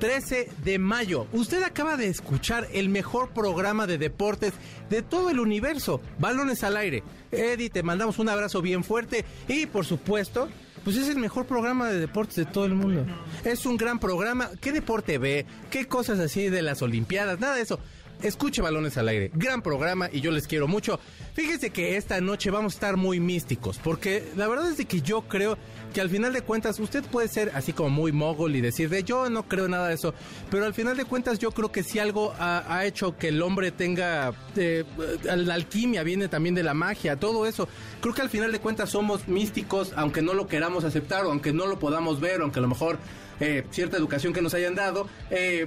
13 de mayo. Usted acaba de escuchar el mejor programa de deportes de todo el universo. Balones al aire. Eddie, te mandamos un abrazo bien fuerte. Y por supuesto, pues es el mejor programa de deportes de todo el mundo. Es un gran programa. ¿Qué deporte ve? ¿Qué cosas así de las Olimpiadas? Nada de eso. Escuche Balones al Aire, gran programa y yo les quiero mucho. Fíjese que esta noche vamos a estar muy místicos, porque la verdad es de que yo creo que al final de cuentas usted puede ser así como muy mogol y decir de yo no creo nada de eso, pero al final de cuentas yo creo que si algo ha, hecho que el hombre tenga eh, la alquimia viene también de la magia, todo eso. Creo que al final de cuentas somos místicos, aunque no lo queramos aceptar o aunque no lo podamos ver, aunque a lo mejor eh, cierta educación que nos hayan dado, eh,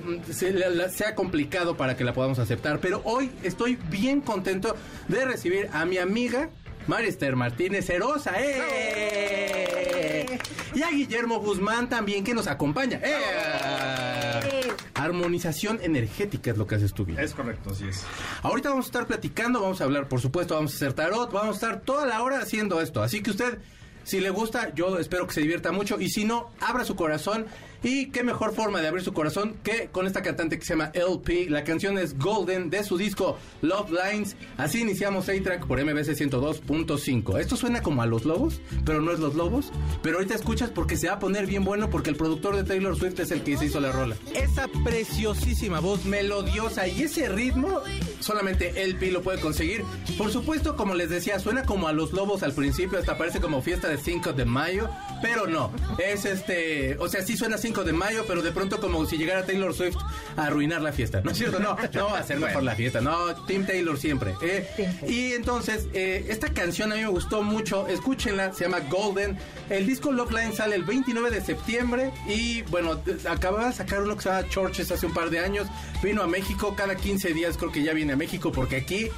sea complicado para que la podamos aceptar. Pero hoy estoy bien contento de recibir a mi amiga Marister Martínez Herosa, ¡eh! Y a Guillermo Guzmán también que nos acompaña. ¡Eh! Armonización energética es lo que haces tú bien. Es correcto, así es. Ahorita vamos a estar platicando, vamos a hablar, por supuesto, vamos a hacer tarot, vamos a estar toda la hora haciendo esto. Así que usted si le gusta, yo espero que se divierta mucho. Y si no, abra su corazón. Y qué mejor forma de abrir su corazón que con esta cantante que se llama LP. La canción es Golden de su disco Love Lines. Así iniciamos A-Track por MBC 102.5. Esto suena como a los lobos, pero no es los lobos. Pero ahorita escuchas porque se va a poner bien bueno porque el productor de Taylor Swift es el que se hizo la rola. Esa preciosísima voz melodiosa y ese ritmo solamente LP lo puede conseguir. Por supuesto, como les decía, suena como a los lobos al principio, hasta parece como fiesta de 5 de mayo, pero no. Es este, o sea, sí suena 5 de mayo, pero de pronto como si llegara Taylor Swift a arruinar la fiesta. ¿No es cierto? No, no ser mejor la fiesta. No, Tim Taylor siempre. ¿eh? Y entonces, eh, esta canción a mí me gustó mucho. Escúchenla, se llama Golden. El disco Love Line sale el 29 de septiembre y bueno, acababa de sacar uno que se llama Churches hace un par de años. Vino a México cada 15 días, creo que ya viene a México porque aquí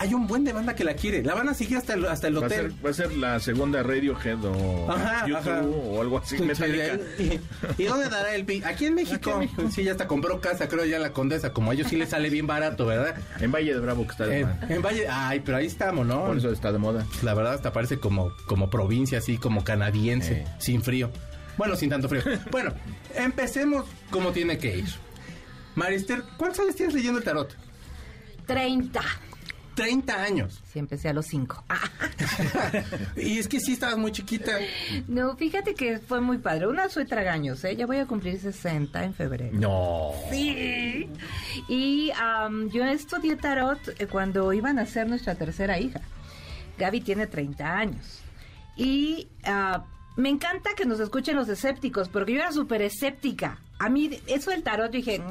hay un buen de banda que la quiere. La van a seguir hasta el, hasta el hotel. Va a, ser, la segunda Radiohead o YouTube o algo así. ¿Y, dónde dará el pi? Aquí en México. Sí, ya hasta compró casa, creo, ya en la Condesa. Como a ellos sí les sale bien barato, ¿verdad? En Valle de Bravo que está de moda. En Valle, ay, pero ahí estamos, ¿no? Por eso está de moda. La verdad hasta parece como, como provincia, así como canadiense, eh. sin frío. Bueno, sin tanto frío. bueno, empecemos como tiene que ir. Marister, ¿cuántos años tienes leyendo el tarot? 30. 30 años. Sí, empecé a los 5. y es que sí estabas muy chiquita. No, fíjate que fue muy padre. Una soy tragaños, ¿eh? Ya voy a cumplir 60 en febrero. No. Sí. Y yo estudié tarot eh, cuando iban a ser nuestra tercera hija. Gaby tiene 30 años. Y uh, me encanta que nos escuchen los escépticos, porque yo era súper escéptica. A mí, eso del tarot, yo dije,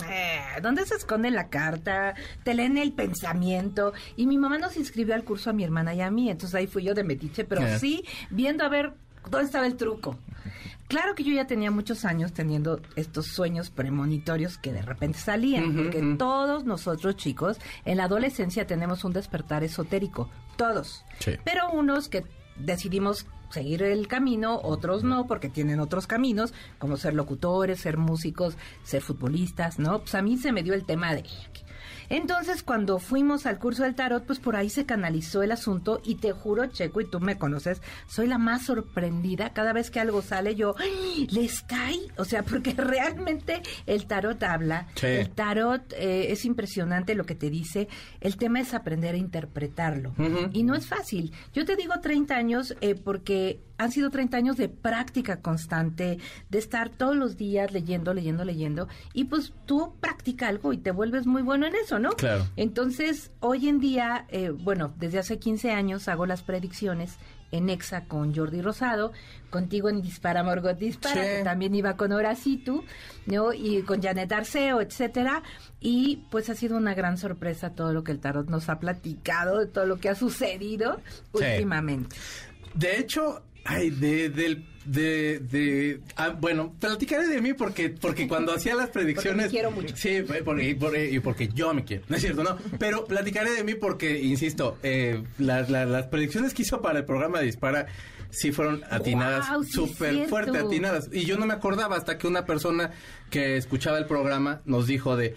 ¿dónde se esconde la carta? Te leen el pensamiento. Y mi mamá nos inscribió al curso a mi hermana y a mí, entonces ahí fui yo de metiche, pero sí viendo a ver dónde estaba el truco. Claro que yo ya tenía muchos años teniendo estos sueños premonitorios que de repente salían, porque todos nosotros chicos en la adolescencia tenemos un despertar esotérico, todos. Pero unos que decidimos seguir el camino, otros no, porque tienen otros caminos, como ser locutores, ser músicos, ser futbolistas, ¿no? Pues a mí se me dio el tema de entonces, cuando fuimos al curso del tarot, pues por ahí se canalizó el asunto y te juro, Checo, y tú me conoces, soy la más sorprendida cada vez que algo sale, yo, ¿les cae? O sea, porque realmente el tarot habla, el tarot eh, es impresionante lo que te dice, el tema es aprender a interpretarlo. Y no es fácil. Yo te digo 30 años eh, porque han sido 30 años de práctica constante, de estar todos los días leyendo, leyendo, leyendo, y pues tú practica algo y te vuelves muy bueno en eso, ¿no? Claro. Entonces, hoy en día, eh, bueno, desde hace 15 años hago las predicciones en EXA con Jordi Rosado, contigo en Dispara Morgot Dispara, que también iba con Horacitu, ¿no? Y con Janet Arceo, etcétera. Y pues ha sido una gran sorpresa todo lo que el tarot nos ha platicado, de todo lo que ha sucedido últimamente. De hecho, Ay, de, del de, de ah, bueno, platicaré de mí porque porque cuando hacía las predicciones porque quiero mucho. sí, porque, y porque yo me quiero, no es cierto, no, pero platicaré de mí porque insisto, eh, las, las predicciones que hizo para el programa de Dispara sí fueron atinadas, súper fuerte atinadas. Y yo no me acordaba hasta que una persona que escuchaba el programa nos dijo de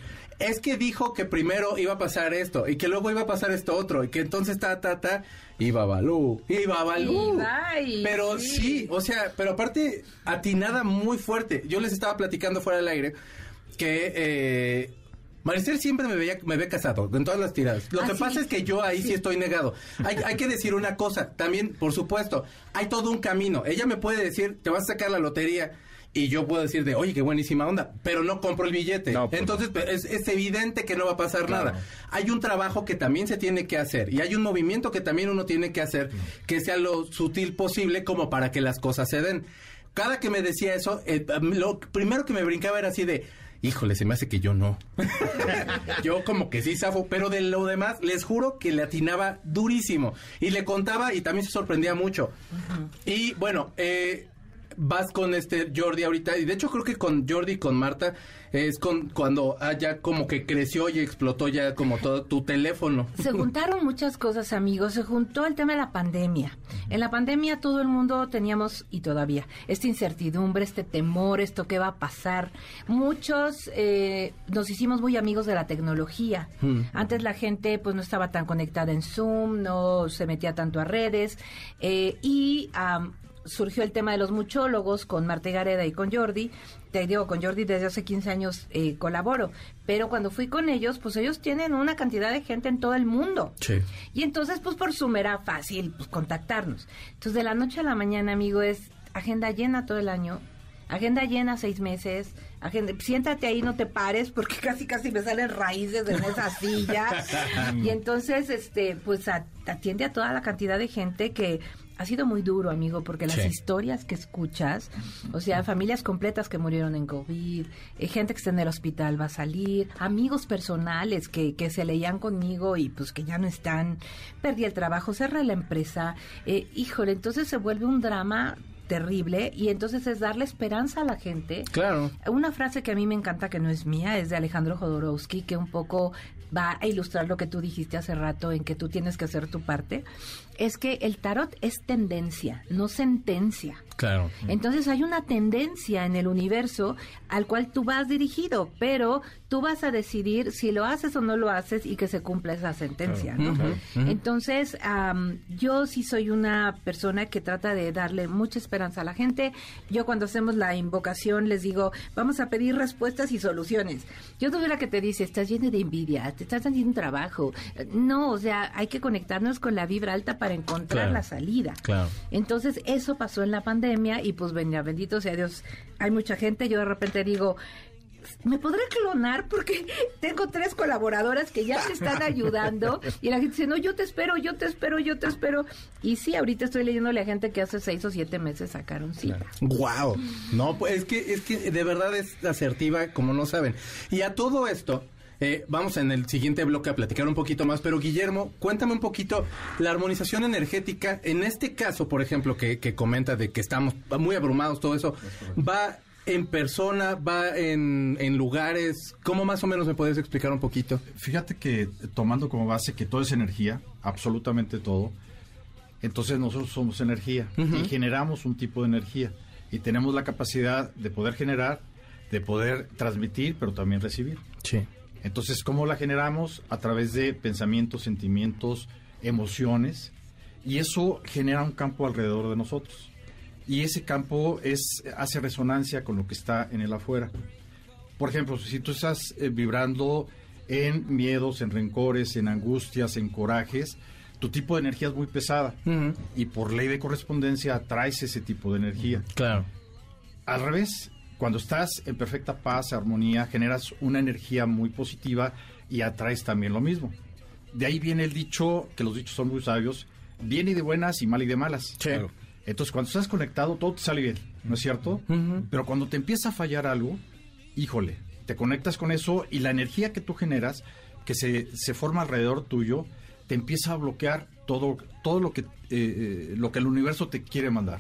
es que dijo que primero iba a pasar esto y que luego iba a pasar esto otro y que entonces ta ta ta iba Balú, iba Balú. pero sí. o sea, pero aparte atinada muy fuerte. Yo les estaba platicando fuera del aire que eh, Maricel siempre me, veía, me ve casado en todas las tiradas. Lo ah, que pasa es que yo ahí sí, estoy negado. Hay, hay, que decir una cosa, también, por supuesto, hay todo un camino. Ella me puede decir, te vas a sacar la lotería y yo puedo decir de, oye, qué buenísima onda, pero no compro el billete. Pues Entonces, pues, es, evidente que no va a pasar nada. Hay un trabajo que también se tiene que hacer y hay un movimiento que también uno tiene que hacer que sea lo sutil posible como para que las cosas se den. Cada que me decía eso, eh, lo primero que me brincaba era así de, híjole, se me hace que yo no. yo como que sí zafo, pero de lo demás, les juro que le atinaba durísimo. Y le contaba y también se sorprendía mucho. Y bueno, eh, vas con este Jordi ahorita, y de hecho creo que con Jordi y con Marta es con cuando ah, ya como que creció y explotó ya como todo tu teléfono. Se juntaron muchas cosas, amigos. Se juntó el tema de la pandemia. En la pandemia todo el mundo teníamos, y todavía, esta incertidumbre, este temor, esto que va a pasar. Muchos eh, nos hicimos muy amigos de la tecnología. Hmm. Antes la gente pues no estaba tan conectada en Zoom, no se metía tanto a redes. Eh, y surgió el tema de los muchólogos con Marte Gareda y con Jordi. Te digo, con Jordi desde hace 15 años eh, colaboro, pero cuando fui con ellos, pues ellos tienen una cantidad de gente en todo el mundo. Sí. Y entonces, pues por Zoom era fácil pues, contactarnos. Entonces, de la noche a la mañana, amigo, es agenda llena todo el año, agenda llena seis meses, agenda, siéntate ahí, no te pares, porque casi casi me salen raíces en esa silla. y entonces, este, pues atiende a toda la cantidad de gente que ha sido muy duro, amigo, porque las historias que escuchas, o sea, familias completas que murieron en COVID, eh, gente que está en el hospital va a salir, amigos personales que, que se leían conmigo y pues que ya no están, perdí el trabajo, cerré la empresa, eh, híjole, entonces se vuelve un drama terrible y entonces es darle esperanza a la gente. Claro. Una frase que a mí me encanta que no es mía, es de Alejandro Jodorowsky, que un poco va a ilustrar lo que tú dijiste hace rato en que tú tienes que hacer tu parte, es que el tarot es tendencia, no sentencia. Claro. Entonces hay una tendencia en el universo al cual tú vas dirigido, pero tú vas a decidir si lo haces o no lo haces y que se cumpla esa sentencia. Entonces, yo sí soy una persona que trata de darle mucha esperanza a la gente. Yo cuando hacemos la invocación les digo, vamos a pedir respuestas y soluciones. Yo soy la que te dice, estás lleno de envidia, te estás haciendo un trabajo. No, o sea, hay que conectarnos con la vibra alta para encontrar la salida. Claro. Entonces, eso pasó en la pandemia y pues venía, bendito sea Dios, hay mucha gente, yo de repente digo, ¿me podré clonar? Porque tengo tres colaboradoras que ya te están ayudando. Y la gente dice, no, yo te espero, yo te espero, yo te espero. Y sí, ahorita estoy leyéndole a gente que hace seis o siete meses sacaron cita. Wow. No, pues es que, es que de verdad es asertiva como no saben. Y a todo esto, eh, vamos en el siguiente bloque a platicar un poquito más, pero Guillermo, cuéntame un poquito la armonización energética. En este caso, por ejemplo, que, que comenta de que estamos muy abrumados, todo eso, va en persona, va en, en, lugares. ¿Cómo más o menos me puedes explicar un poquito? Fíjate que tomando como base que todo es energía, absolutamente todo, entonces nosotros somos energía y generamos un tipo de energía y tenemos la capacidad de poder generar, de poder transmitir, pero también recibir. Sí. Entonces, ¿cómo la generamos? A través de pensamientos, sentimientos, emociones, y eso genera un campo alrededor de nosotros. Y ese campo es, hace resonancia con lo que está en el afuera. Por ejemplo, si tú estás eh, vibrando en miedos, en rencores, en angustias, en corajes, tu tipo de energía es muy pesada. Y por ley de correspondencia atraes ese tipo de energía. Claro. Al revés, cuando estás en perfecta paz, armonía, generas una energía muy positiva y atraes también lo mismo. De ahí viene el dicho, que los dichos son muy sabios, bien y de buenas y mal y de malas. Claro. Entonces, cuando estás conectado, todo te sale bien, ¿no es cierto? Pero cuando te empieza a fallar algo, híjole, te conectas con eso y la energía que tú generas, que se, se forma alrededor tuyo, te empieza a bloquear todo, todo lo, que, eh, eh, lo que el universo te quiere mandar.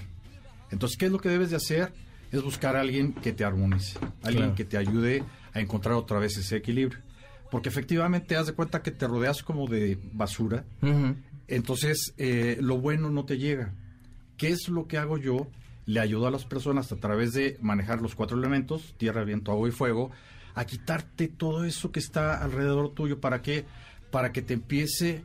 Entonces, ¿qué es lo que debes de hacer? Es buscar a alguien que te armonice, alguien que te ayude a encontrar otra vez ese equilibrio. Porque efectivamente, haz de cuenta que te rodeas como de basura, entonces eh, lo bueno no te llega. ¿Qué es lo que hago yo? Le ayudo a las personas a través de manejar los cuatro elementos, tierra, viento, agua y fuego, a quitarte todo eso que está alrededor tuyo. ¿Para qué? Para que te empiece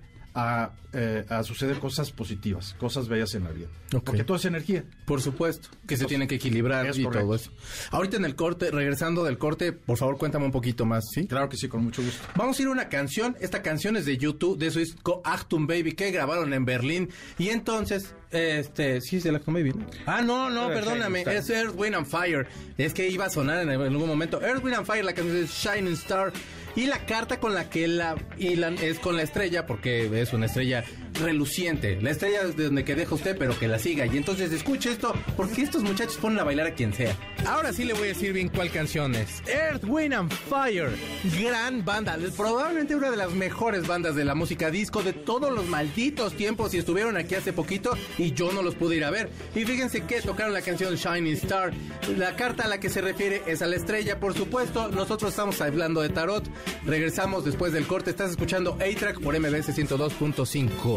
eh, a, suceder cosas positivas, cosas bellas en la vida. Porque todo es energía. Por supuesto, que se tiene que equilibrar y todo eso. Ahorita en el corte, regresando del corte, por favor cuéntame un poquito más, ¿sí? Claro que sí, con mucho gusto. Vamos a ir a una canción, esta canción es de YouTube, de su disco Achtung Baby, que grabaron en Berlín. Y entonces, este, sí es de Achtung Baby, Ah, no, no, perdóname, es Earth, Wind and Fire. Es que iba a sonar en algún momento. Earth, Wind and Fire, la canción es Shining Star. Y la carta con la que la hilan es con la estrella, porque es una estrella reluciente. La estrella de donde que deja usted, pero que la siga. Y entonces escuche esto, porque estos muchachos ponen a bailar a quien sea. Ahora sí le voy a decir bien cuál canción es. Earth, Wind and Fire. Gran banda. Probablemente una de las mejores bandas de la música disco de todos los malditos tiempos. Y estuvieron aquí hace poquito y yo no los pude ir a ver. Y fíjense que tocaron la canción Shining Star. La carta a la que se refiere es a la estrella, por supuesto. Nosotros estamos hablando de tarot. Regresamos después del corte. Estás escuchando A-Track por MBS 102.5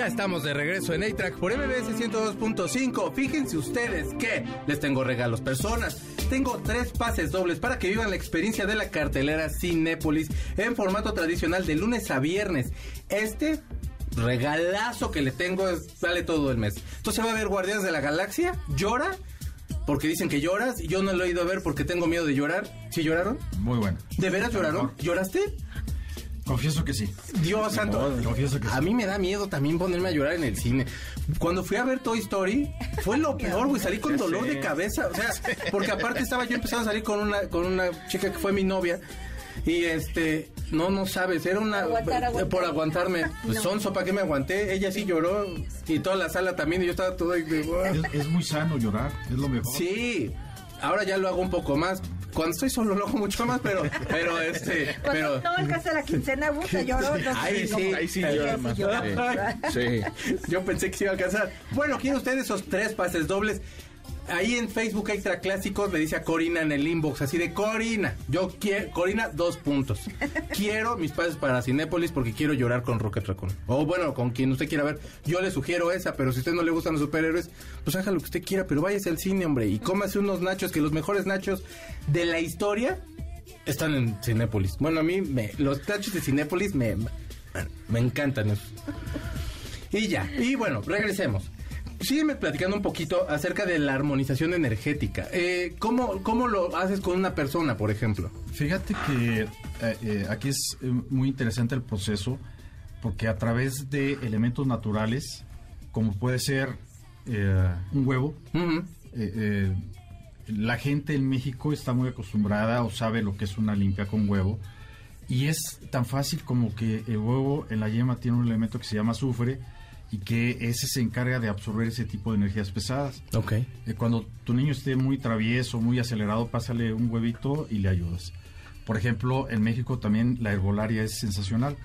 Ya estamos de regreso en A-Track por MBS 102.5. Fíjense ustedes que les tengo regalos personas. Tengo tres pases dobles para que vivan la experiencia de la cartelera Cinépolis en formato tradicional de lunes a viernes. Este regalazo que le tengo es, vale todo el mes. Entonces va a ver Guardianes de la Galaxia, llora, porque dicen que lloras. Yo no lo he ido a ver porque tengo miedo de llorar. ¿Sí lloraron? Muy bueno. ¿De veras lloraron? ¿Lloraste? Confieso que sí. Dios santo. A mí me da miedo también ponerme a llorar en el cine. Cuando fui a ver Toy Story, fue lo peor, güey. Salí con dolor de cabeza. O sea, porque aparte estaba yo empezando a salir con una, con una chica que fue mi novia. Y este, no, no sabes, era una. Por aguantarme. Pues son sopa que me aguanté. Ella sí lloró. Y toda la sala también. Y yo estaba todo. Es, es muy sano llorar, es lo mejor. Sí. Ahora ya lo hago un poco más cuando estoy solo lo hago mucho más, pero, pero este, pero no alcanza la quincena, gusta lloró. ahí sí, ahí sí llora más. Sí. Yo pensé que se iba a alcanzar. Bueno, quiero ustedes esos tres pases dobles ahí en Facebook Extra Clásicos le dice a Corina en el inbox, así de Corina, yo quiero, Corina, dos puntos. quiero mis pases para Cinépolis porque quiero llorar con Rocket Raccoon. O bueno, con quien usted quiera ver. Yo le sugiero esa, pero si a usted no le gustan los superhéroes, pues haga lo que usted quiera, pero váyase al cine, hombre, y cómase unos nachos, que los mejores nachos de la historia están en Cinépolis. Bueno, a mí me, los nachos de Cinépolis me, me encantan. Y ya, y bueno, regresemos. Sígueme platicando un poquito acerca de la armonización energética. Eh, ¿cómo, ¿Cómo lo haces con una persona, por ejemplo? Fíjate que eh, eh, aquí es muy interesante el proceso porque a través de elementos naturales, como puede ser un huevo, la gente en México está muy acostumbrada o sabe lo que es una limpia con huevo. Y es tan fácil como que el huevo en la yema tiene un elemento que se llama azufre y que ese se encarga de absorber ese tipo de energías pesadas. Ok. Eh, cuando tu niño esté muy travieso, muy acelerado, pásale un huevito y le ayudas. Por ejemplo, en México también la herbolaria es sensacional.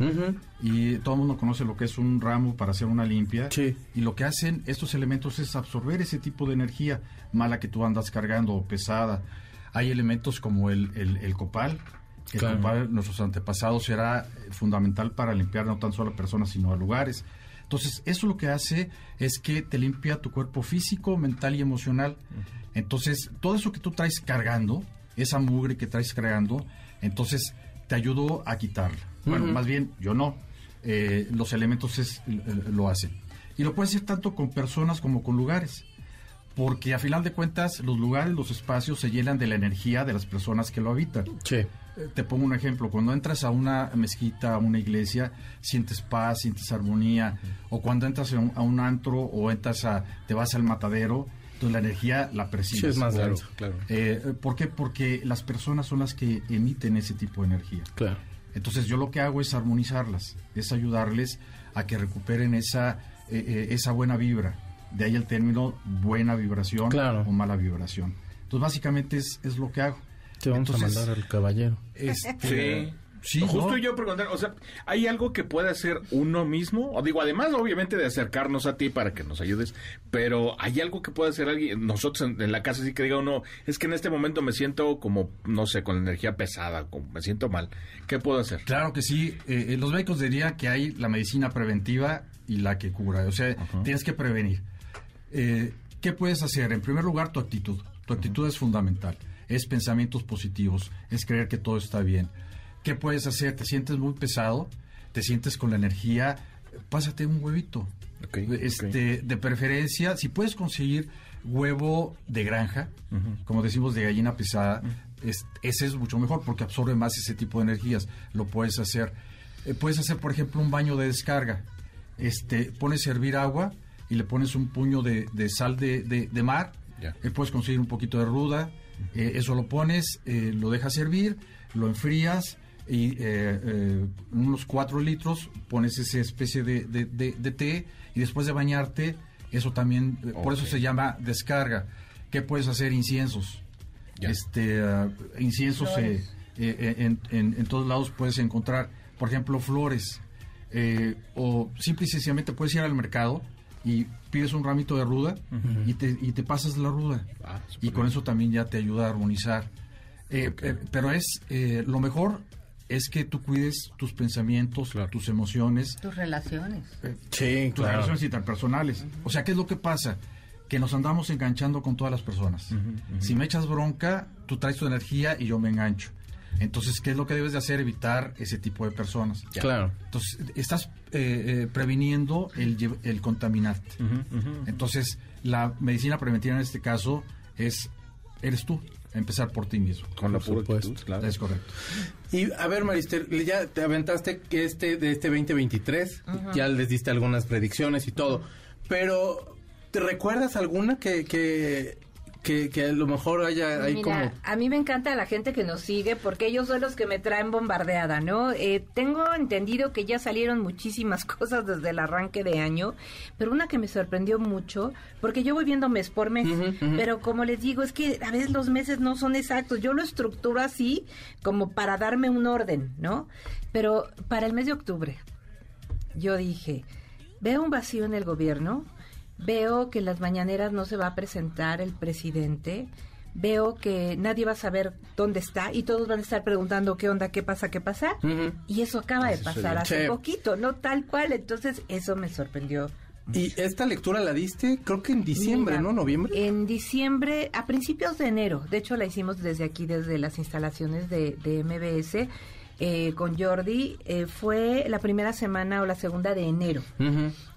Y todo el mundo conoce lo que es un ramo para hacer una limpia. Sí. Y lo que hacen estos elementos es absorber ese tipo de energía mala que tú andas cargando o pesada. Hay elementos como el, el, copal. El copal, nuestros antepasados, era fundamental para limpiar no tan solo a personas, sino a lugares. Entonces, eso lo que hace es que te limpia tu cuerpo físico, mental y emocional. Entonces, todo eso que tú traes cargando, esa mugre que traes cargando, entonces te ayudó a quitarla. Bueno, más bien, yo no. Eh, los elementos es, lo hacen. Y lo puedes hacer tanto con personas como con lugares. Porque a final de cuentas, los lugares, los espacios se llenan de la energía de las personas que lo habitan. Sí te pongo un ejemplo, cuando entras a una mezquita, a una iglesia, sientes paz, sientes armonía, o cuando entras a un, antro o entras a, te vas al matadero Entonces la energía la percibes. Sí, es más Claro, denso. claro. Eh, ¿Por qué? Porque las personas son las que emiten ese tipo de energía. Claro. Entonces yo lo que hago es armonizarlas, es ayudarles a que recuperen esa, eh, eh, esa buena vibra. De ahí el término buena vibración Claro. o mala vibración. Entonces básicamente es, es lo que hago. Te vamos Entonces, a mandar al caballero. este, Sí. sí, Justo ¿no? yo preguntar, o sea, ¿hay algo que pueda hacer uno mismo? O digo, además, obviamente, de acercarnos a ti para que nos ayudes, pero ¿hay algo que pueda hacer alguien, nosotros en, en la casa, sí que diga uno, es que en este momento me siento como, no sé, con la energía pesada, como me siento mal? ¿Qué puedo hacer? Claro que sí. Eh, eh, los médicos dirían que hay la medicina preventiva y la que cura. O sea, tienes que prevenir. Eh, ¿Qué puedes hacer? En primer lugar, tu actitud. Tu actitud es fundamental. Es pensamientos positivos. Es creer que todo está bien. ¿Qué puedes hacer? ¿Te sientes muy pesado? ¿Te sientes con la energía? Pásate un huevito. Este, De preferencia, si puedes conseguir huevo de granja, como decimos de gallina pesada, es- ese es mucho mejor porque absorbe más ese tipo de energías. Lo puedes hacer. Eh, puedes hacer, por ejemplo, un baño de descarga. Este, pones a hervir agua y le pones un puño de, de sal de, de- de mar. Ya. Eh, puedes conseguir un poquito de ruda. eh, eso lo pones, eh, lo dejas hervir, lo enfrías y eh, eh, unos 4 litros pones esa especie de, de- de- de té y después de bañarte, eso también, por eso se llama descarga. ¿Qué puedes hacer? Inciensos. Este, ah, inciensos eh, eh, en, en- en todos lados puedes encontrar, por ejemplo, flores. eh, o simple y sencillamente puedes ir al mercado y pides un ramito de ruda y, te, y te pasas la ruda. Ah, y con bien. eso también ya te ayuda a armonizar. Eh, eh, pero es eh, lo mejor es que tú cuides tus pensamientos, Claro. tus emociones, Tus relaciones. eh, Sí, tus relaciones interpersonales. O sea, ¿qué es lo que pasa? Que nos andamos enganchando con todas las personas. Si me echas bronca, tú traes tu energía y yo me engancho. Entonces, ¿qué es lo que debes de hacer? Evitar ese tipo de personas. Claro. Entonces, estás eh, eh, previniendo el, el contaminarte. Entonces, la medicina preventiva en este caso es, eres tú, empezar por ti mismo. Con la pura actitud, claro. Es correcto. Y a ver, Marister, ya te aventaste que este de este 2023, ya les diste algunas predicciones y todo, pero ¿te recuerdas alguna que que, que, que a lo mejor haya ahí Mira, como a mí me encanta la gente que nos sigue porque ellos son los que me traen bombardeada, ¿no? Eh, tengo entendido que ya salieron muchísimas cosas desde el arranque de año, pero una que me sorprendió mucho, porque yo voy viendo mes por mes, pero como les digo, es que a veces los meses no son exactos, yo lo estructuro así como para darme un orden, ¿no? Pero para el mes de octubre, yo dije, veo un vacío en el gobierno, veo que en las mañaneras no se va a presentar el presidente, veo que nadie va a saber dónde está y todos van a estar preguntando qué onda, qué pasa, qué pasa. Y eso acaba de pasar hace Sí. poquito, no tal cual. Entonces, eso me sorprendió. y esta lectura la diste creo que en diciembre, Mira, ¿no? Noviembre. En diciembre, a principios de enero. De hecho, la hicimos desde aquí, desde las instalaciones de, de MBS. Eh, con Jordi, eh, fue la primera semana o la segunda de enero.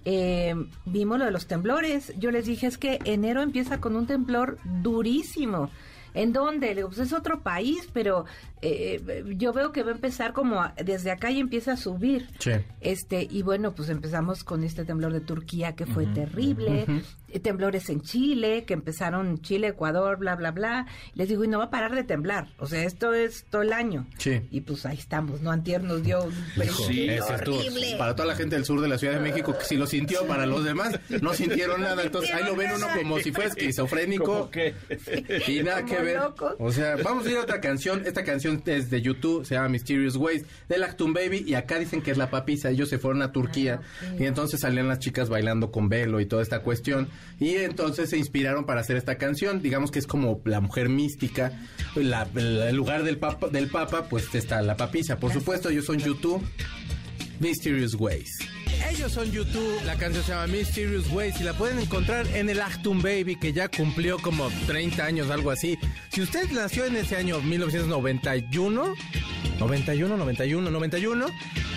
Eh, vimos lo de los temblores. Yo les dije, es que enero empieza con un temblor durísimo. ¿En dónde? Le digo, pues es otro país, pero eh, yo veo que va a empezar como a- desde acá y empieza a subir. Sí. Este, y bueno, pues empezamos con este temblor de Turquía que fue terrible, eh, temblores en Chile, que empezaron Chile, Ecuador, bla, bla, bla. Les digo, y no va a parar de temblar. O sea, esto es todo el año. Sí. Y pues ahí estamos, ¿no? Antier nos dio un Sí, horrible. Para toda la gente del sur de la Ciudad de México que sí lo sintió, para los demás no sintieron nada. Entonces ahí lo ven uno como si fuera esquizofrénico. ¿Cómo qué? Y nada Como que ver. locos. O sea, vamos a ir a otra canción. Esta canción es de YouTube, se llama Mysterious Ways, del Actum Baby. Y acá dicen que es la papisa. Ellos se fueron a Turquía. Y entonces salían las chicas bailando con velo y toda esta cuestión. Y entonces se inspiraron para hacer esta canción. Digamos que es como la mujer mística. La- la- el lugar del papa, del papa, pues está la papisa. Por supuesto, ellos son YouTube. Mysterious Ways. Ellos son YouTube, la canción se llama Mysterious Ways y la pueden encontrar en el Actum Baby que ya cumplió como 30 años, algo así. Si usted nació en ese año 1991, 91, 91, 91.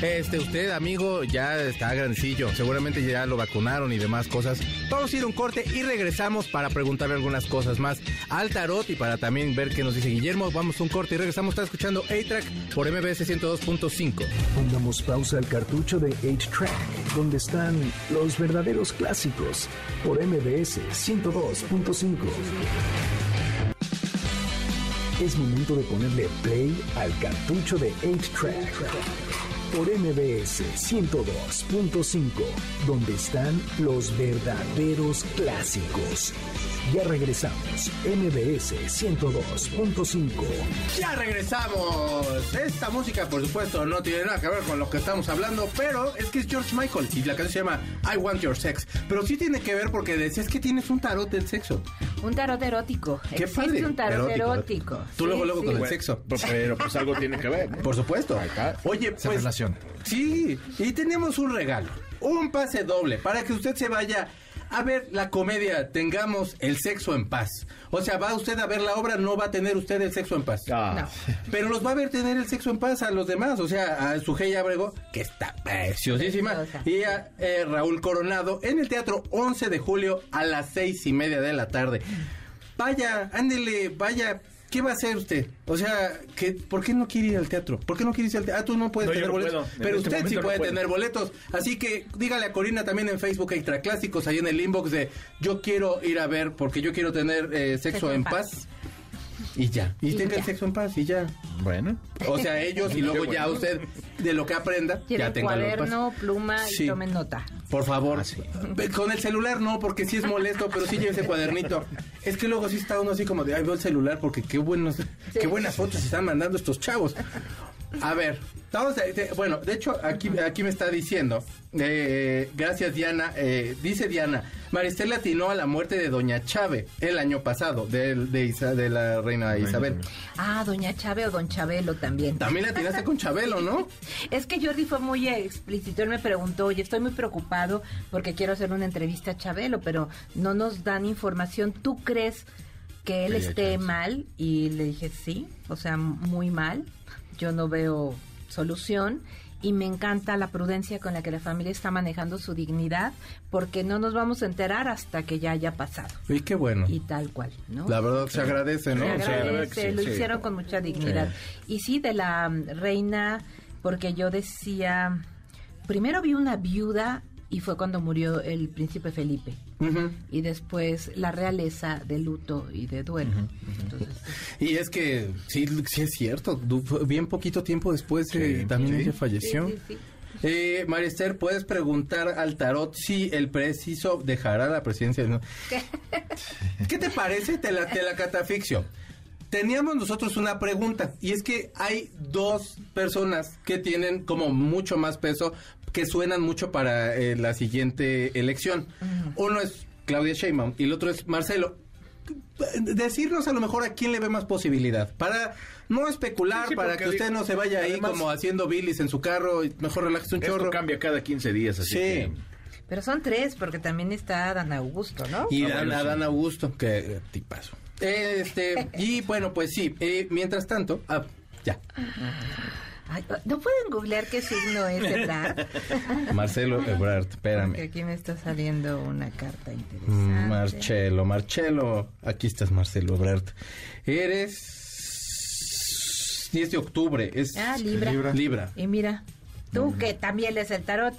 Este, usted, amigo, ya está grandecillo. Seguramente ya lo vacunaron y demás cosas. Vamos a ir a un corte y regresamos para preguntarle algunas cosas más al tarot y para también ver qué nos dice Guillermo. Vamos a un corte y regresamos. Está escuchando A-Track por MBS 102.5. Pongamos pausa al cartucho de 8-Track, donde están los verdaderos clásicos por MBS 102.5. Es momento de ponerle play al cartucho de 8-Track por MBS 102.5, donde están los verdaderos clásicos. Ya regresamos, MBS 102.5. Ya regresamos. Esta música, por supuesto, no tiene nada que ver con lo que estamos hablando, pero es que es George Michael y la canción se llama I Want Your Sex. Pero sí tiene que ver porque decías que tienes un tarot del sexo. Un tarot erótico. Qué Existe padre. un tarot Erótico. erótico. Tú Sí, luego, luego sí. con el Bueno, sexo. Pero pues algo tiene que ver. ¿no? Por supuesto. Oye, Se pues. relaciona. Sí, y tenemos un regalo. Un pase doble para que usted se vaya a ver la comedia Tengamos el sexo en paz. O sea, va usted a ver la obra, no va a tener usted el sexo en paz. Ah, Pero los va a ver tener el sexo en paz a los demás, o sea, a Sujei Abrego, que está preciosísima, Preciosa. y a eh, Raúl Coronado en el Teatro 11 de julio a las seis y media de la tarde. Vaya, ándele, vaya. ¿Qué va a hacer usted? O sea, que, ¿por qué no quiere ir al teatro? ¿Por qué no quiere ir al teatro? Ah, tú no puedes No, tener no boletos. puedo. En Pero este usted sí no puede puedo. tener boletos. Así que dígale a Corina también en Facebook Extra Clásicos, ahí en el inbox de yo quiero ir a ver porque yo quiero tener eh, sexo, en paz. Y ya. Y, Y tenga el ya. sexo en paz y ya. bueno. O sea, ellos y luego ya usted de lo que aprenda, ya tenga cuaderno, pluma Sí. y tomen nota. Por favor. Ah, sí. Con el celular no, porque sí es molesto, pero sí lleve ese cuadernito. Es que luego sí está uno así como de, ay, veo el celular porque qué buenos, qué buenas fotos están mandando estos chavos. A ver, vamos a- de- bueno, de hecho, aquí, aquí me está diciendo, eh, gracias Diana, eh, dice Diana, Maristel atinó a la muerte de Doña Chávez el año pasado, de, de, Isa- de la reina Isabel. Ah, doña Chávez o don Chabelo también. También la atinaste con Chabelo, ¿no? Es que Jordi fue muy explícito. Él me preguntó, oye, estoy muy preocupado porque quiero hacer una entrevista a Chabelo, pero no nos dan información. ¿Tú crees que él esté chance. mal? Y le dije, sí, o sea, muy mal. Yo no veo solución. Y me encanta la prudencia con la que la familia está manejando su dignidad, porque no nos vamos a enterar hasta que ya haya pasado. Y qué bueno. Y tal cual, ¿no? La verdad se agradece, ¿no? Se agradece, lo sí. hicieron con mucha dignidad. Y sí, de la mm, reina, porque yo decía, primero vi una viuda y fue cuando murió el príncipe Felipe. Y después la realeza de luto y de duelo. Entonces, Y es que sí, sí es cierto, bien poquito tiempo después eh, también sí. ella falleció. sí, sí, sí. Eh, María Esther, ¿puedes preguntar al tarot si el preciso dejará la presidencia? No. ¿Qué te parece? Te la, te la catafixio. Teníamos nosotros una pregunta y es que hay dos personas que tienen como mucho más peso, que suenan mucho para eh, la siguiente elección. Uno es Claudia Sheinbaum y el otro es Marcelo. Decirnos a lo mejor a quién le ve más posibilidad, para no especular, Sí, sí, para que usted digo, no se vaya ahí como haciendo bilis en su carro y mejor relájese un Esto chorro. cambia cada 15 días, así Sí. que... Pero son tres, porque también está Dan Augusto, ¿no? Y Ah, Dan, bueno, sí. Dan Augusto, que eh, tipazo. Este, y bueno, pues sí, eh, mientras tanto, ah, ya, Ay, ¿No pueden googlear qué signo es Ebrard? Marcelo Ebrard, Porque espérame. aquí me está saliendo una carta interesante. Mm, Marcelo, Marcelo, aquí estás Marcelo Ebrard. Eres 10 de octubre, es Ah, Libra. Libra. Libra. Y mira, tú que también lees el tarot.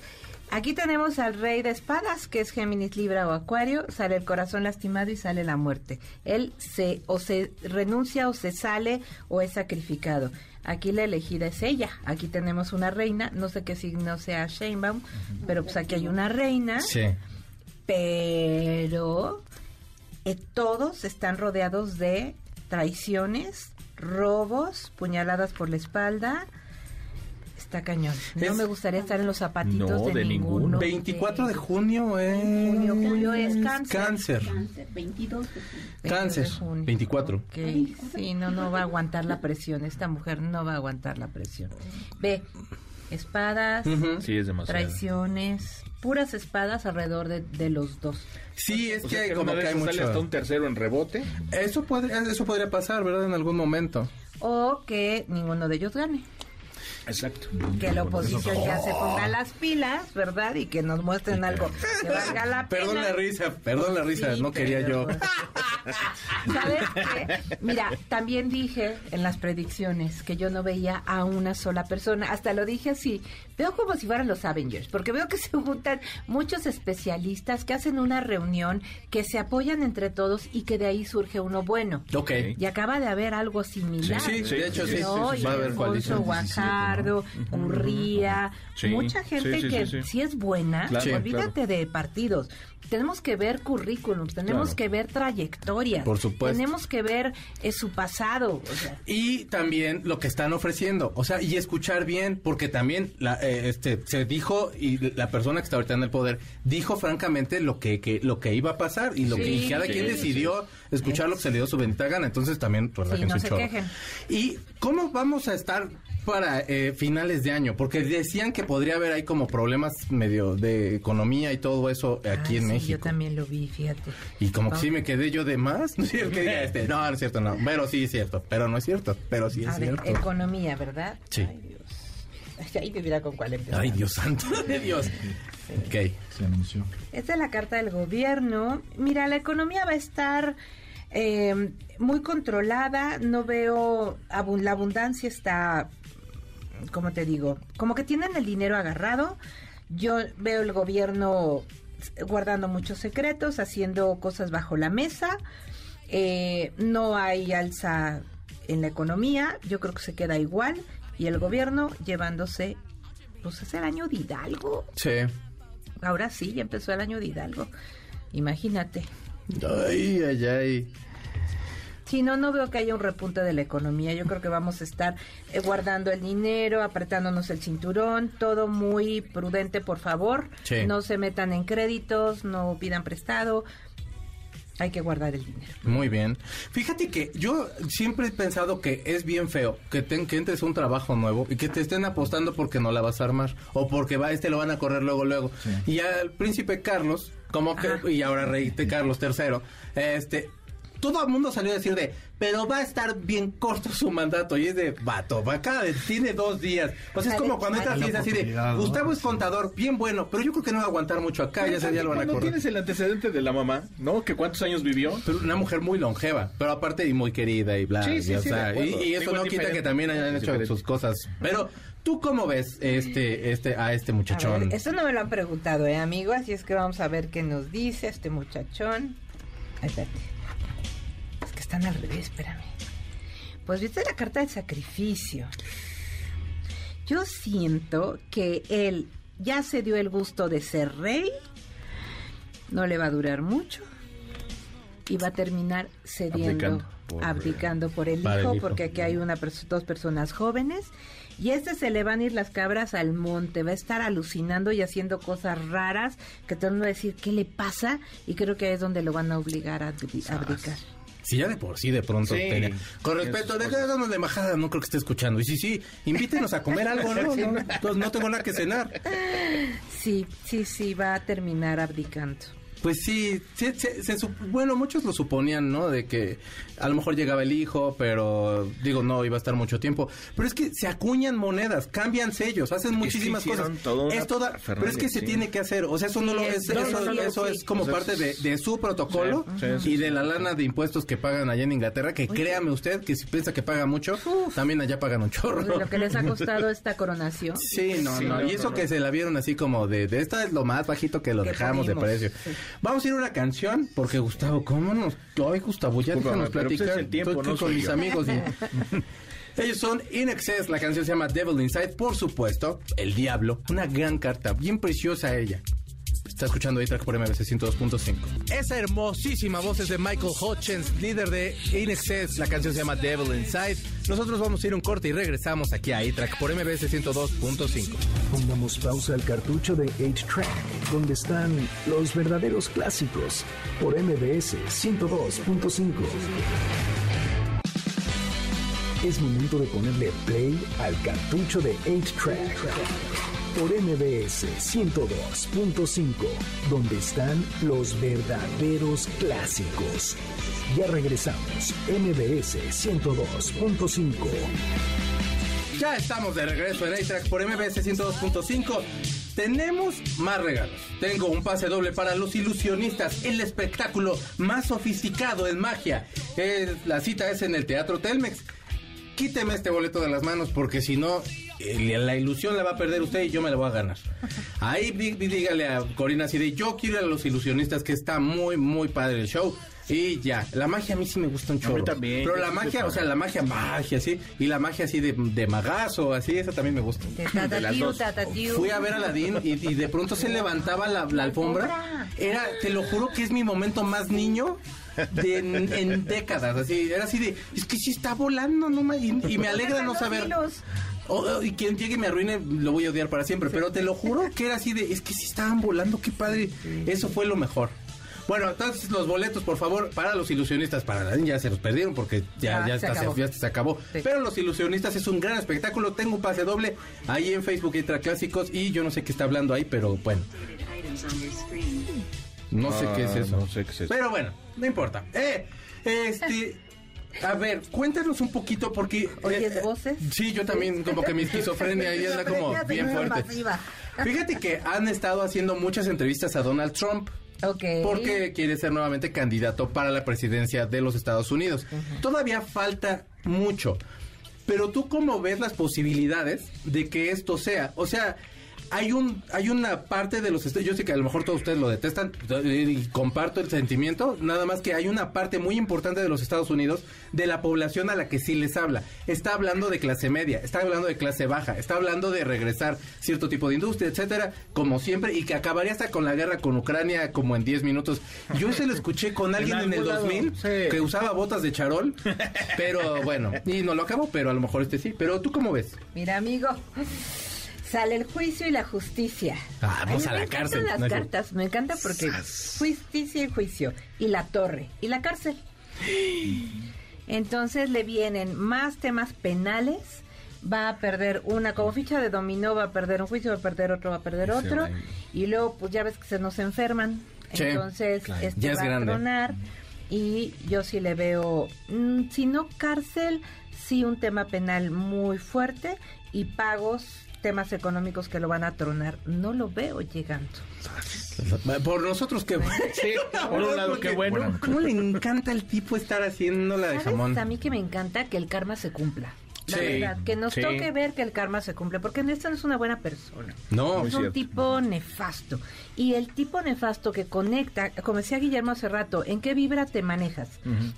Aquí tenemos al rey de espadas, que es Géminis, Libra o Acuario. Sale el corazón lastimado y sale la muerte. Él se o se renuncia o se sale o es sacrificado. Aquí la elegida es ella. Aquí tenemos una reina. No sé qué signo sea Sheinbaum, pero pues aquí hay una reina. Sí. Pero eh, todos están rodeados de traiciones, robos, puñaladas por la espalda. Está cañón. No Es- me gustaría estar en los zapatitos No, de, de ninguno. ninguno. 24 de junio es Junio, julio es cáncer. Cáncer. Cáncer, 22 de junio. Cáncer, 22 de junio. 24. Ok, Sí, no, no va a aguantar la presión. Esta mujer no va a aguantar la presión. Ve, espadas, Ujú. Sí, es demasiado. traiciones, puras espadas alrededor de, de los dos. Sí, es O que sea, que como que hay esas sale mucho... hasta un tercero en rebote. Eso, podría, eso podría pasar, ¿verdad? En algún momento. O que ninguno de ellos gane. Exacto. Que la oposición ya se ponga las pilas, ¿verdad? Y que nos muestren algo que valga la pena. Perdón la risa, perdón la risa, Sí, no quería yo. ¿Sabes qué? Mira, también dije en las predicciones que yo no veía a una sola persona. Hasta lo dije así. Veo como si fueran los Avengers, porque veo que se juntan muchos especialistas que hacen una reunión, que se apoyan entre todos y que de ahí surge uno bueno. Ok. Y acaba de haber algo similar. Sí, sí, de hecho sí, sí, sí, Y va a haber Alfonso coalición. Guajardo, Urría, Sí, mucha gente sí, sí, que sí, sí, sí. es buena. Claro, Olvídate de partidos. Tenemos que ver currículums, tenemos Claro. que ver trayectorias. Por supuesto. Tenemos que ver eh, su pasado. o sea, Y también lo que están ofreciendo, o sea, y escuchar bien, porque también la, eh, este se dijo y la persona que está ahorita en el poder dijo francamente lo que, que lo que iba a pasar y lo que y cada sí, quien sí, decidió escuchar lo que se le dio su bendita gana, entonces también relájense no un se chorro. quejen. Y cómo vamos a estar para eh, finales de año, porque decían que podría haber ahí como problemas medio de economía y todo eso aquí ay, en sí, México. Yo también lo vi, fíjate. Y como que sí me quedé yo de más. No es cierto este, no, no es cierto, no. Pero sí es cierto. Pero no es cierto. Pero sí es A ver, cierto. economía, ¿verdad? Sí. Ay, Dios. Ay, me mira con cuál empezar. Ay, Dios santo de Dios. Ok. Se anunció. Esta es la carta del gobierno. Mira, la economía va a estar eh, muy controlada. No veo. la abundancia está. ¿Cómo te digo? Como que tienen el dinero agarrado. Yo veo el gobierno guardando muchos secretos, haciendo cosas bajo la mesa. Eh, no hay alza en la economía. Yo creo que se queda igual. Y el gobierno llevándose. Pues es el año de Hidalgo. Sí. Ahora sí, ya empezó el año de Hidalgo. Imagínate. Ay, ay, ay. Si no, no veo que haya un repunte de la economía. Yo creo que vamos a estar eh, guardando el dinero, apretándonos el cinturón, todo muy prudente, por favor. Sí. No se metan en créditos, no pidan prestado. Hay que guardar el dinero. Muy bien. Fíjate que yo siempre he pensado que es bien feo que, te, que entres a un trabajo nuevo y que te estén apostando porque no la vas a armar o porque va este lo van a correr luego luego. Y al príncipe Carlos, como que Ajá. y ahora rey de Carlos III, este todo el mundo salió a decir de, pero va a estar bien corto su mandato. Y es de, vato, va acá, tiene dos días. O sea, es como cuando entras y es así de. Gustavo es contador, bien bueno, pero yo creo que no va a aguantar mucho acá, ya, se, ya lo van a correr. tienes el antecedente de la mamá, ¿no? Que cuántos años vivió. Pero una mujer muy longeva, pero aparte y muy querida y bla. Sí, sí, y, o sí, sea, de acuerdo. y, y eso Digo, no es quita que también hayan hecho diferente. sus cosas. Pero, ¿tú cómo ves este, este, a este A muchachón? ver, esto no me lo han preguntado, ¿eh, amigo? Así es que vamos a ver qué nos dice este muchachón. Espérate. Están al revés, espérame. Pues viste la carta del sacrificio. Yo siento que él ya se dio el gusto de ser rey. No le va a durar mucho. Y va a terminar cediendo, Abdicando por- abdicando por el hijo, porque aquí hay una dos personas jóvenes. Y este se le van a ir las cabras al monte, va a estar alucinando y haciendo cosas raras que todo el mundo va a decir, ¿qué le pasa? Y creo que ahí es donde lo van a obligar a abdicar. Si ya de por sí de pronto Sí. tenía- Con respeto, déjanos de embajada, no creo que esté escuchando. Y sí, sí, invítenos a comer algo, ¿no? No, no, no tengo nada que cenar. Sí, sí, sí, va a terminar abdicando. Pues sí, se- se- se bueno, muchos lo suponían, ¿no? De que a lo mejor llegaba el hijo, pero digo, no iba a estar mucho tiempo. Pero es que se acuñan monedas, cambian sellos, hacen muchísimas cosas. hicieron toda una es toda, pero es que se sí. tiene que hacer. O sea, eso no Sí, lo es- es, no, eso, no, no, eso sí. es como O sea, parte de, de su protocolo Sí, sí, sí, y de sí. la lana de impuestos que pagan allá en Inglaterra, que créame usted que si piensa que paga mucho, también allá pagan un chorro. Pues, lo que les ha costado esta coronación. Sí, no, Sí, no. no, Y eso no, que no. se la vieron así como de, de esta es lo más bajito que lo Que dejamos de precio. Vamos a ir a una canción, porque Gustavo, ¿cómo nos...? Ay, Gustavo, ya déjanos pues platicar. el tiempo, Estoy no con mis yo. amigos. y- Ellos son In Excess, la canción se llama Devil Inside, por supuesto, El Diablo, una gran carta, bien preciosa ella. Está escuchando A-Track por MBC 102.5. Esa hermosísima voz es de Michael Hutchins, líder de In Excess. La canción se llama Devil Inside. Nosotros vamos a ir a un corte y regresamos aquí a A-Track por MBC 102.5. Pongamos pausa al cartucho de 8-Track, donde están los verdaderos clásicos, por MBS 102.5. Es momento de ponerle play al cartucho de 8-Track, por MBS 102.5, donde están los verdaderos clásicos. Ya regresamos, MBS 102.5. Ya estamos de regreso en A-Track por MBS 102.5. Tenemos más regalos. Tengo un pase doble para los ilusionistas, el espectáculo más sofisticado en magia. La cita es en el Teatro Telmex. Quíteme este boleto de las manos porque si no, la ilusión la va a perder usted y yo me la voy a ganar. Ahí dí- dígale a Corina así de yo quiero ir a los ilusionistas que está muy, muy padre el show. Y ya, la magia a mí sí me gusta un chorro. también, Pero la magia, o sea, la magia, magia, sí. Y la magia así de, de magazo, así, esa también me gusta. De De las tatatiu, dos. tatatiu. Fui a ver a Aladín y, y de pronto se levantaba la, la alfombra. Era, te lo juro que es mi momento más niño de, en, en décadas. Así, era así de, es que sí está volando, no y, y me alegra no saber. Y quien llegue y me arruine, lo voy a odiar para siempre. Pero te lo juro que era así de, es que sí estaban volando, qué padre. Eso fue lo mejor. Bueno, entonces los boletos, por favor, para los ilusionistas, para Aladín ya se los perdieron porque ya, Ya, ya, se está- acabó. ya se acabó. Sí. Pero los ilusionistas es un gran espectáculo. Tengo un pase doble ahí en Facebook Extra Clásicos y yo no sé qué está hablando ahí, pero bueno. No sé qué es Ah, eso. no sé qué es eso. Pero bueno, no importa. Eh, este. A ver, cuéntanos un poquito porque... ¿Oyes eh, voces? Sí, yo también, como que mi esquizofrenia ahí anda como bien fuerte. Fíjate que han estado haciendo muchas entrevistas a Donald Trump. Ok. Porque quiere ser nuevamente candidato para la presidencia de los Estados Unidos. Todavía falta mucho. Pero tú cómo ves las posibilidades de que esto sea? O sea, hay un hay una parte de los est- yo sé que a lo mejor todos ustedes lo detestan y comparto el sentimiento, nada más que hay una parte muy importante de los Estados Unidos de la población a la que sí les habla. Está hablando de clase media, está hablando de clase baja, está hablando de regresar cierto tipo de industria, etcétera, como siempre y que acabaría hasta con la guerra con Ucrania como en 10 minutos. Yo eso lo escuché con alguien en, el algún lado, 2000 sí. que usaba botas de charol, pero bueno, y no lo acabó, pero a lo mejor este sí. Pero tú cómo ves? Mira, amigo. Sale el juicio y la justicia. Ah, vamos Ay, a me la encantan cárcel. las No, cartas, me encanta porque justicia y juicio. Y la torre. Y la cárcel. Entonces le vienen más temas penales. Va a perder una, como ficha de dominó, va a perder un juicio, va a perder otro, va a perder otro. Y luego, pues ya ves que se nos enferman. Sí, Entonces, claro. este Ya va a tronar. Y yo sí le veo, mm, si no cárcel, sí un tema penal muy fuerte y pagos, temas económicos que lo van a tronar. No lo veo llegando. Por nosotros que Sí, por un lado, qué bueno. ¿Cómo le encanta al tipo estar haciendo la de ¿Sabes? jamón? A mí que me encanta que el karma se cumpla. La Sí, verdad, que nos sí. toque ver que el karma se cumple, porque esta no es una buena persona. No, es un cierto. tipo nefasto. Y el tipo nefasto que conecta, como decía Guillermo hace rato, ¿en qué vibra te manejas?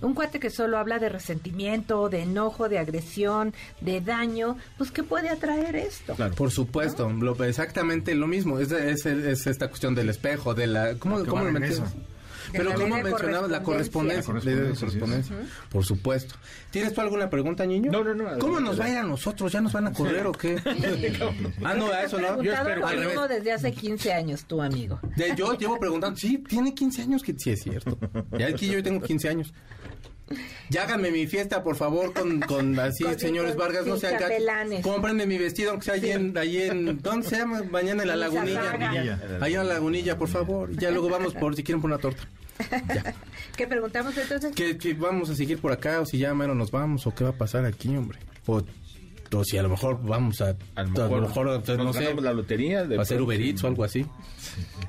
Un cuate que solo habla de resentimiento, de enojo, de agresión, de daño, pues ¿qué puede atraer esto? Por supuesto, lo, exactamente lo mismo. Es, es, es esta cuestión del espejo, de la. ¿Cómo, va lo. De Pero la ¿cómo ley de mencionabas la correspondencia? correspondencia. Ley de correspondencia. Por supuesto. ¿Tienes tú alguna pregunta, niño? No, no, no, ¿Cómo nos va a ir a nosotros? ¿Ya nos van a correr o qué? ah, no, a eso no. Yo espero lo al mismo revés. desde hace 15 años, tu amigo. De- yo llevo preguntando, sí, tiene 15 años, que sí es cierto. Ya aquí yo tengo 15 años. Ya háganme mi fiesta, por favor, con, con así, Con- señores con- Vargas, no sean chapelanes. Cómprenme mi vestido, aunque sea allí en, allí en, ¿dónde se llama? Mañana en la lagunilla. Ahí en la lagunilla, por favor. Ya luego vamos por si quieren por una torta. ¿Qué preguntamos entonces? Que, que vamos a seguir por acá, o si ya mero nos vamos, o qué va a pasar aquí, hombre. O, o si a lo mejor vamos a, A lo mejor, no sé, la lotería. de a hacer Uber Eats o algo así.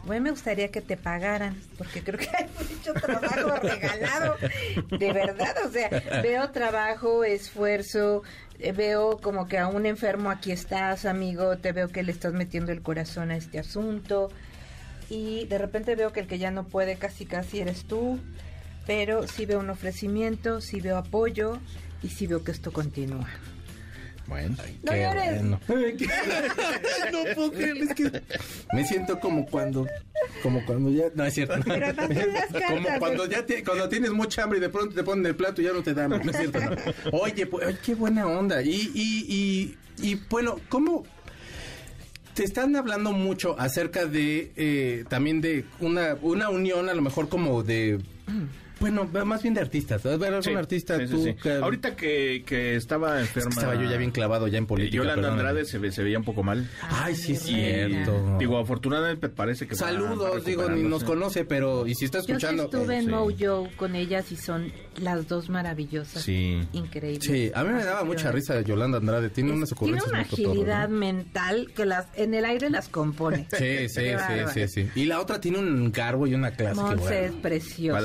Bueno, me gustaría que te pagaran, porque creo que hay mucho trabajo regalado. De verdad, o sea, veo trabajo, esfuerzo, eh, veo como que a un enfermo aquí estás, amigo, te veo que le estás metiendo el corazón a este asunto. Y de repente veo que el que ya no puede casi casi eres tú, pero sí veo un ofrecimiento, sí veo apoyo y sí veo que esto continúa. Bueno. No Qué llores. bueno. no puedo creer, es que me siento como cuando, como cuando ya, no es cierto. Pero no te das como cuando ya ti- cuando tienes mucha hambre y de pronto te ponen el plato y ya no te dan, no es cierto. no. Oye, pues, ay, qué buena onda. Y, y, y, y bueno, ¿cómo? Te están hablando mucho acerca de eh, también de una, una unión a lo mejor como de Bueno, más bien de artistas. Algún Sí, artista sí, tú sí. que- Ahorita que, que estaba Es que enferma. estaba yo ya bien clavado ya en eh, política. Yolanda perdóname. Andrade se, ve- se veía un poco mal. Ay, sí es cierto. Digo, afortunadamente parece que Saludos, digo, ni nos conoce, pero y si está Yo sí escuchando. estuve en Sí. Mojo con ellas y son las dos maravillosas. Sí. Increíbles. Sí, a mí me daba mucha risa Yolanda Andrade. Tiene unas Tiene ocurrencias una cotorras, ¿no? agilidad mental que las en el aire las compone. Sí, sí, sí, sí, sí. Y la otra tiene un garbo y una clase Monse es preciosa.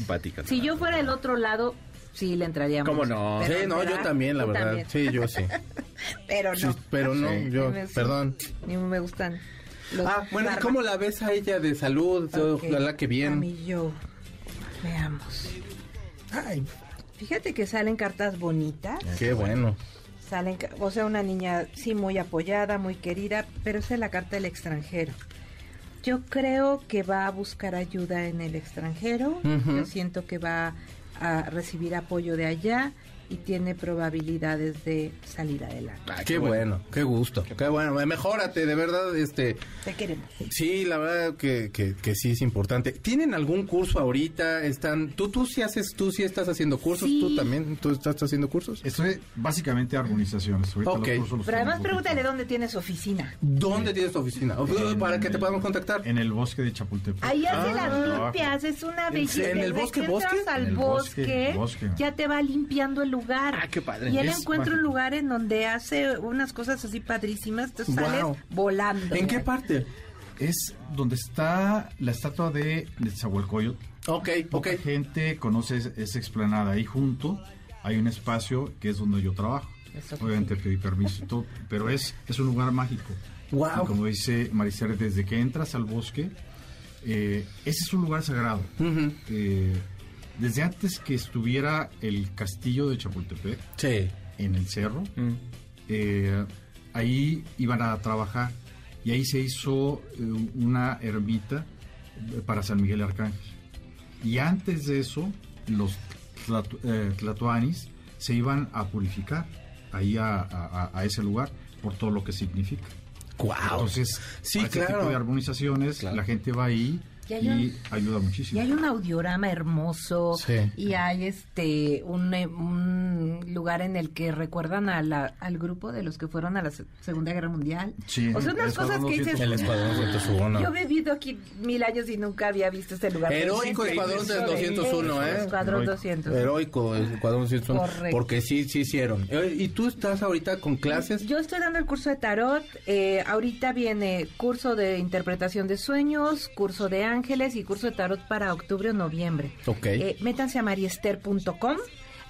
Simpática. Si yo fuera el otro lado, sí le entraría ¿Cómo no? Sí, Pero, no, yo también, la Tú verdad. también. Sí, yo sí. Pero Sí, no. pero no, Sí. yo, me- perdón. Ni me gustan. los Ah, bueno, ¿y barbas. cómo la ves a ella de salud? Ojalá que A bien. mí yo. Veamos. Ay, Fíjate que salen cartas bonitas. qué bueno. Salen, o sea, una niña sí muy apoyada, muy querida, pero esa es la carta del extranjero. Yo creo que va a buscar ayuda en el extranjero. Yo siento que va a recibir apoyo de allá y tiene probabilidades de salir adelante. Ah, Qué bueno, qué gusto, qué bueno. Mejórate, de verdad, este, Te queremos. sí, la verdad que, que, que sí es importante. ¿Tienen algún curso ahorita? Están, tú, tú sí haces, tú sí estás haciendo cursos, Sí. tú también, tú estás haciendo cursos. Estoy básicamente armonizaciones. Ahorita Ok. los cursos los Pero además pregúntale dónde tiene su oficina. ¿Dónde tienes tu oficina? En- Para que te podamos contactar. En el bosque de Chapultepec. Ahí hace Ah, las limpias, es una belleza. ¿En el bosque, que bosque? entras al En el bosque, bosque, bosque. ya te va limpiando el lugar. Ah, qué padre. Y él Es encuentra un lugar en donde hace unas cosas así padrísimas, tú sales Wow. volando. ¿En qué parte? Es donde está la estatua de Netzahualcóyotl. Ok, ok. Poca gente conoce es- esa explanada. Ahí junto hay un espacio que es donde yo trabajo. Eso sí. Obviamente pedí permiso y todo, pero es, es un lugar mágico. Wow. Y como dice Maricel, desde que entras al bosque, eh, ese es un lugar sagrado. Eh, desde antes que estuviera el castillo de Chapultepec Sí. en el cerro, Mm. eh, ahí iban a trabajar y ahí se hizo eh, una ermita para San Miguel Arcángel. Y antes de eso, los tlatu- eh, tlatoanis se iban a purificar ahí a, a- a ese lugar por todo lo que significa. Wow. Entonces, Sí, para claro. tipo de armonizaciones, la gente va ahí Y y, hay un- ayuda Y muchísimo. hay un audiorama hermoso Sí. y hay este un, eh, un lugar en el que recuerdan a la- al grupo de los que fueron a la Se- Segunda Guerra Mundial. Sí, o sea, unas cosas que dices, 201. El Escuadrón 201. yo he vivido aquí mil años y nunca había visto este lugar. Heroico Escuadrón sí, del 201, ¿eh? Escuadrón Heroico. 200. Heroico, Escuadrón 201. Correcto. Porque sí, sí hicieron. Eh, ¿Y tú estás ahorita con clases? Yo estoy dando el curso de tarot. eh, ahorita viene curso de interpretación de sueños, curso de ángeles y curso de tarot para octubre o noviembre. Ok. Eh, métanse a mariester.com.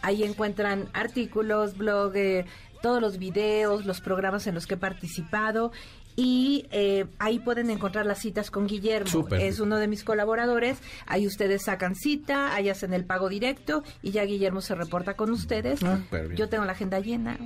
Ahí encuentran artículos, blog, eh, todos los videos, los programas en los que he participado. Y eh, ahí pueden encontrar las citas con Guillermo. Es uno de mis colaboradores. Ahí ustedes sacan cita, ahí hacen el pago directo y ya Guillermo se reporta con ustedes. Ah. Yo tengo la agenda llena,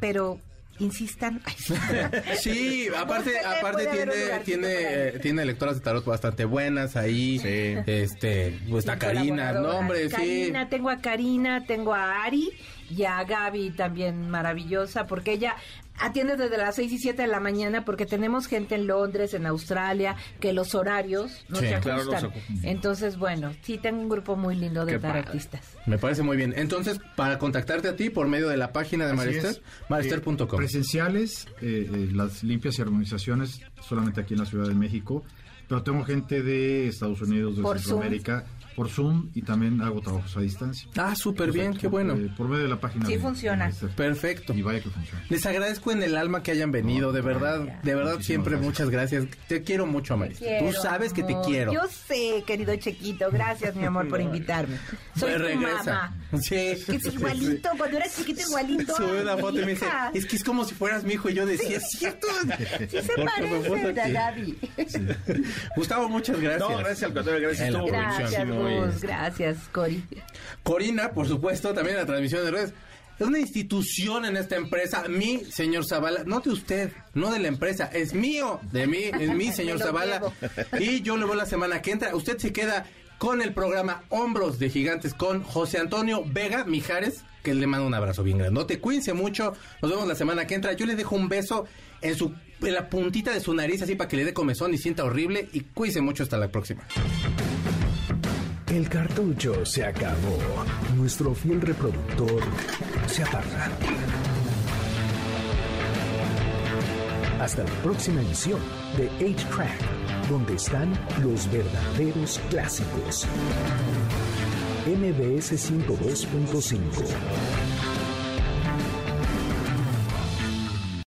pero insistan. Ay, sí. Sí, aparte, aparte tiene, tiene, eh, tiene lectoras de tarot bastante buenas ahí. Este, pues está Karina, no hombre, sí. Karina, tengo a Karina, tengo a Ari y a Gaby también maravillosa, porque ella atiende desde las 6 y 7 de la mañana, porque tenemos gente en Londres, en Australia, que los horarios no Sí, se claro, ajustan. los ajustan. Entonces, bueno, sí tengo un grupo muy lindo de tarotistas. Me parece muy bien. Entonces, para contactarte a ti por medio de la página de Marister, es. Eh, marister.com. presenciales, eh, eh, las limpias y armonizaciones solamente aquí en la Ciudad de México, pero tengo gente de Estados Unidos, de Por Centroamérica, por Zoom y también hago trabajos a distancia. Ah, súper bien, qué bueno. eh, por medio de la página. Sí de- funciona. de. Perfecto. Y vaya que funciona. Les agradezco en el alma que hayan venido, de verdad, de verdad Muchísimas siempre gracias. muchas gracias. Te quiero mucho, Marister. Tú sabes que te amor. quiero. Yo sé, querido Chequito. Gracias, mi amor, por invitarme. Soy Pues tu regresa. mamá. Sí. Que es igualito, cuando eras chiquito igualito. Sube a una mi foto y me dice, es que es como si fueras mi hijo. Y yo decía, es cierto. Sí se parece a. Gaby. Gustavo, muchas gracias. No, gracias al contrario, gracias. La Estuvo Gracias, Gracias, Cori. Corina, por supuesto, también en la transmisión de redes. Es una institución en esta empresa. Mi señor Zavala, no de usted, no de la empresa, es mío, de mí, es mi señor Zavala. Y yo le voy la semana que entra. Usted se queda con el programa Hombros de Gigantes con José Antonio Vega Mijares, que le mando un abrazo bien grandote. Cuídense mucho. Nos vemos la semana que entra. Yo le dejo un beso en su en la puntita de su nariz, así para que le dé comezón y sienta horrible. Y cuídense mucho hasta la próxima. El cartucho se acabó. Nuestro fiel reproductor se apaga. Hasta la próxima emisión de 8-Track, donde están los verdaderos clásicos. MBS 102.5